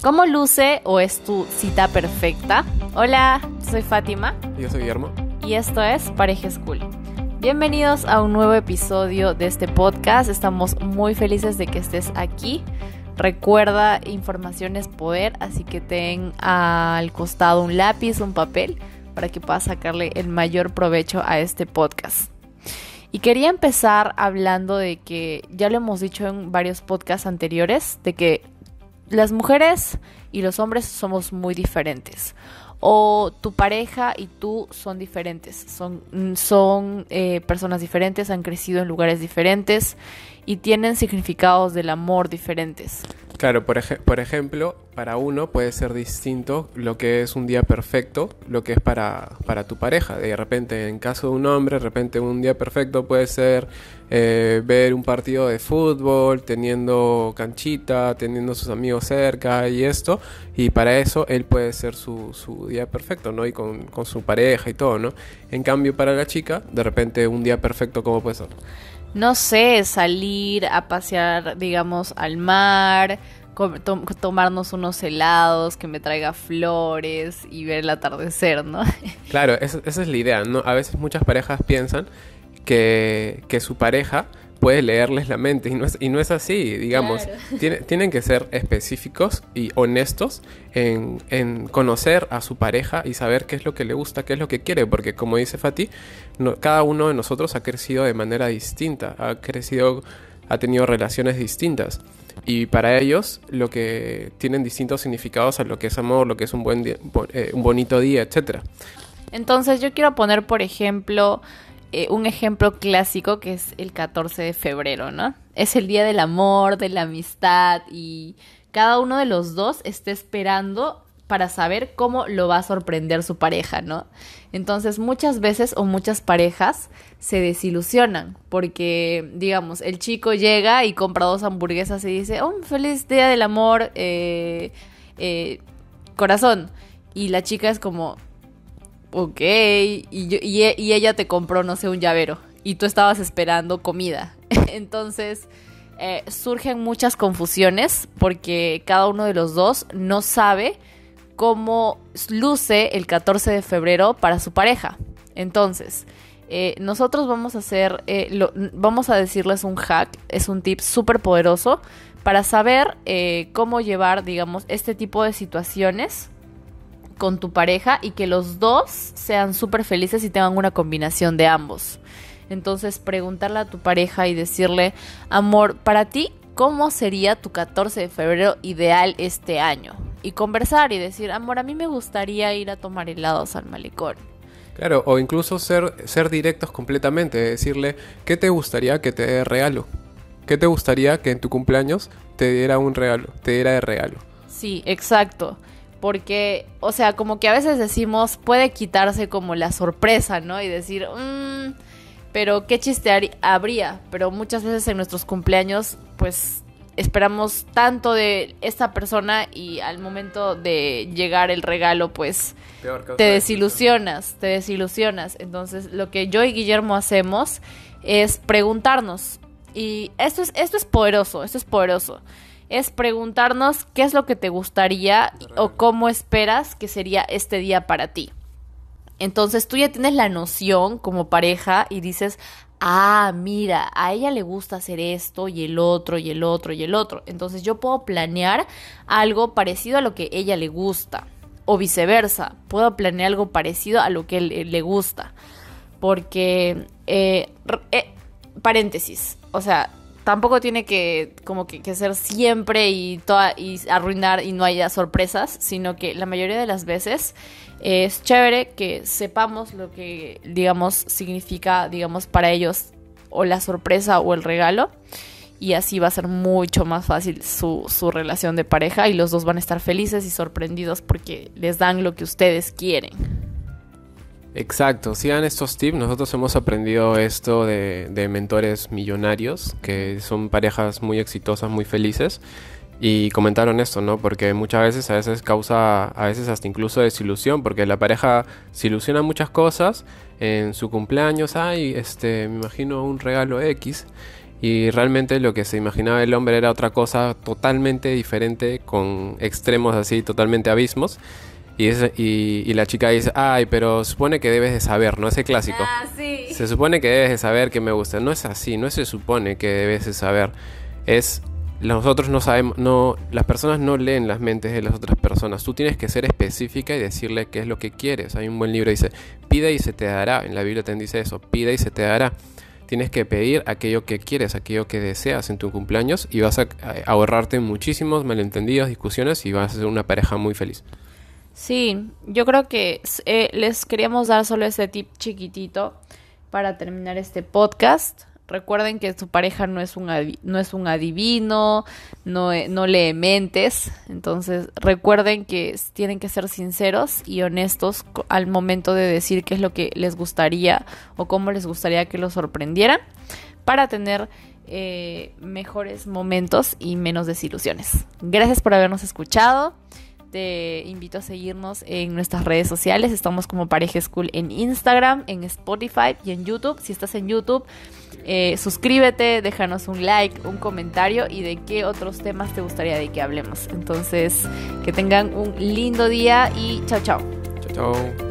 ¿Cómo luce o es tu cita perfecta? Hola, soy Fátima. Yo soy Guillermo. Y esto es Pareja School. Bienvenidos a un nuevo episodio de este podcast. Estamos muy felices de que estés aquí. Recuerda, información es poder, así que ten al costado un lápiz, un papel, para que puedas sacarle el mayor provecho a este podcast. Y quería empezar hablando de que ya lo hemos dicho en varios podcasts anteriores, de que las mujeres y los hombres somos muy diferentes. O tu pareja y tú son diferentes, son, son eh, personas diferentes, han crecido en lugares diferentes y tienen significados del amor diferentes. Claro, por, por, ejemplo, para uno puede ser distinto lo que es un día perfecto, lo que es para, para tu pareja. De repente, en caso de un hombre, de repente un día perfecto puede ser eh, ver un partido de fútbol, teniendo canchita, teniendo sus amigos cerca y esto. Y para eso él puede ser su, su día perfecto, ¿no? Y con, con su pareja y todo, ¿no? En cambio, para la chica, de repente un día perfecto, ¿cómo puede ser? No sé, salir a pasear, digamos, al mar, tomarnos unos helados, que me traiga flores y ver el atardecer, ¿no? Claro, esa, esa es la idea, ¿no? A veces muchas parejas piensan que, que su pareja puede leerles la mente y no es, y no es así, digamos. tienen que ser específicos y honestos en, en, conocer a su pareja y saber qué es lo que le gusta, qué es lo que quiere, porque como dice Fati, no, cada uno de nosotros ha crecido de manera distinta, ha crecido, ha tenido relaciones distintas. Y para ellos lo que tienen distintos significados a lo que es amor, lo que es un, buen eh, un bonito día, etc. Entonces yo quiero poner, por ejemplo, eh, un ejemplo clásico que es el 14 de febrero, ¿no? Es el día del amor, de la amistad y cada uno de los dos está esperando para saber cómo lo va a sorprender su pareja, ¿no? Entonces muchas veces o muchas parejas se desilusionan porque, digamos, el chico llega y compra dos hamburguesas y dice, oh, feliz día del amor, eh, eh, corazón. Y la chica es como, ok, y, y, ella te compró, no sé, un llavero y tú estabas esperando comida. Entonces eh, surgen muchas confusiones porque cada uno de los dos no sabe cómo luce el 14 de febrero para su pareja. Entonces, eh, nosotros vamos a hacer, eh, vamos a decirles un hack, es un tip súper poderoso para saber cómo llevar, digamos, este tipo de situaciones con tu pareja y que los dos sean súper felices y tengan una combinación de ambos. Entonces preguntarle a tu pareja y decirle, amor, para ti, ¿cómo sería tu 14 de febrero ideal este año? Y conversar y decir, amor, a mí me gustaría ir a tomar helados al malecón. Claro, o incluso ser, ser directos completamente, decirle, ¿qué te gustaría que te dé regalo? ¿Qué te gustaría que en tu cumpleaños te diera un regalo, te diera de regalo? Sí, exacto porque, o sea, como que a veces decimos, puede quitarse como la sorpresa, ¿no? Y decir, mmm, pero qué chiste habría, pero muchas veces en nuestros cumpleaños, pues esperamos tanto de esta persona y al momento de llegar el regalo, pues te desilusionas, te desilusionas. Entonces, lo que yo y Guillermo hacemos es preguntarnos. Y esto es, esto es poderoso, esto es poderoso es preguntarnos qué es lo que te gustaría o cómo esperas que sería este día para ti. Entonces tú ya tienes la noción como pareja y dices, ah, mira, a ella le gusta hacer esto y el otro y el otro y el otro. Entonces yo puedo planear algo parecido a lo que ella le gusta. O viceversa, puedo planear algo parecido a lo que él, le gusta. Porque, eh, eh, paréntesis, o sea, tampoco tiene que como que, ser siempre y toda y arruinar y no haya sorpresas, sino que la mayoría de las veces es chévere que sepamos lo que digamos significa, digamos, para ellos o la sorpresa o el regalo y así va a ser mucho más fácil su, su relación de pareja y los dos van a estar felices y sorprendidos porque les dan lo que ustedes quieren. Exacto, sigan estos tips. Nosotros hemos aprendido esto de, mentores millonarios, que son parejas muy exitosas, muy felices. Y comentaron esto, ¿no? Porque muchas veces a veces causa, a veces hasta incluso desilusión, porque la pareja se ilusiona muchas cosas en su cumpleaños, ay, este, me imagino un regalo X, y realmente lo que se imaginaba el hombre era otra cosa totalmente diferente, con extremos así, totalmente abismos. Y, y, la chica dice, ay, pero supone que debes de saber, ¿no? Ese clásico. Ah, sí. Se supone que debes de saber que me gusta. No es así, no se supone que debes de saber. Es, nosotros no sabemos, no, las personas no leen las mentes de las otras personas. Tú tienes que ser específica y decirle qué es lo que quieres. Hay un buen libro que dice, pide y se te dará. En la Biblia te dice eso, pide y se te dará. Tienes que pedir aquello que quieres, aquello que deseas en tu cumpleaños y vas a ahorrarte muchísimos malentendidos, discusiones y vas a ser una pareja muy feliz. Sí, yo creo que eh, les queríamos dar solo este tip chiquitito para terminar este podcast. Recuerden que su pareja no es un, no es un adivino, no, eh, no lee mentes. Entonces recuerden que tienen que ser sinceros y honestos al momento de decir qué es lo que les gustaría o cómo les gustaría que los sorprendieran para tener eh, mejores momentos y menos desilusiones. Gracias por habernos escuchado. Te invito a seguirnos en nuestras redes sociales. Estamos como Pareja School en Instagram, en Spotify y en YouTube. Si estás en YouTube, eh, suscríbete, déjanos un like, un comentario y de qué otros temas te gustaría de que hablemos. Entonces, que tengan un lindo día y chao, chao. Chao, chao.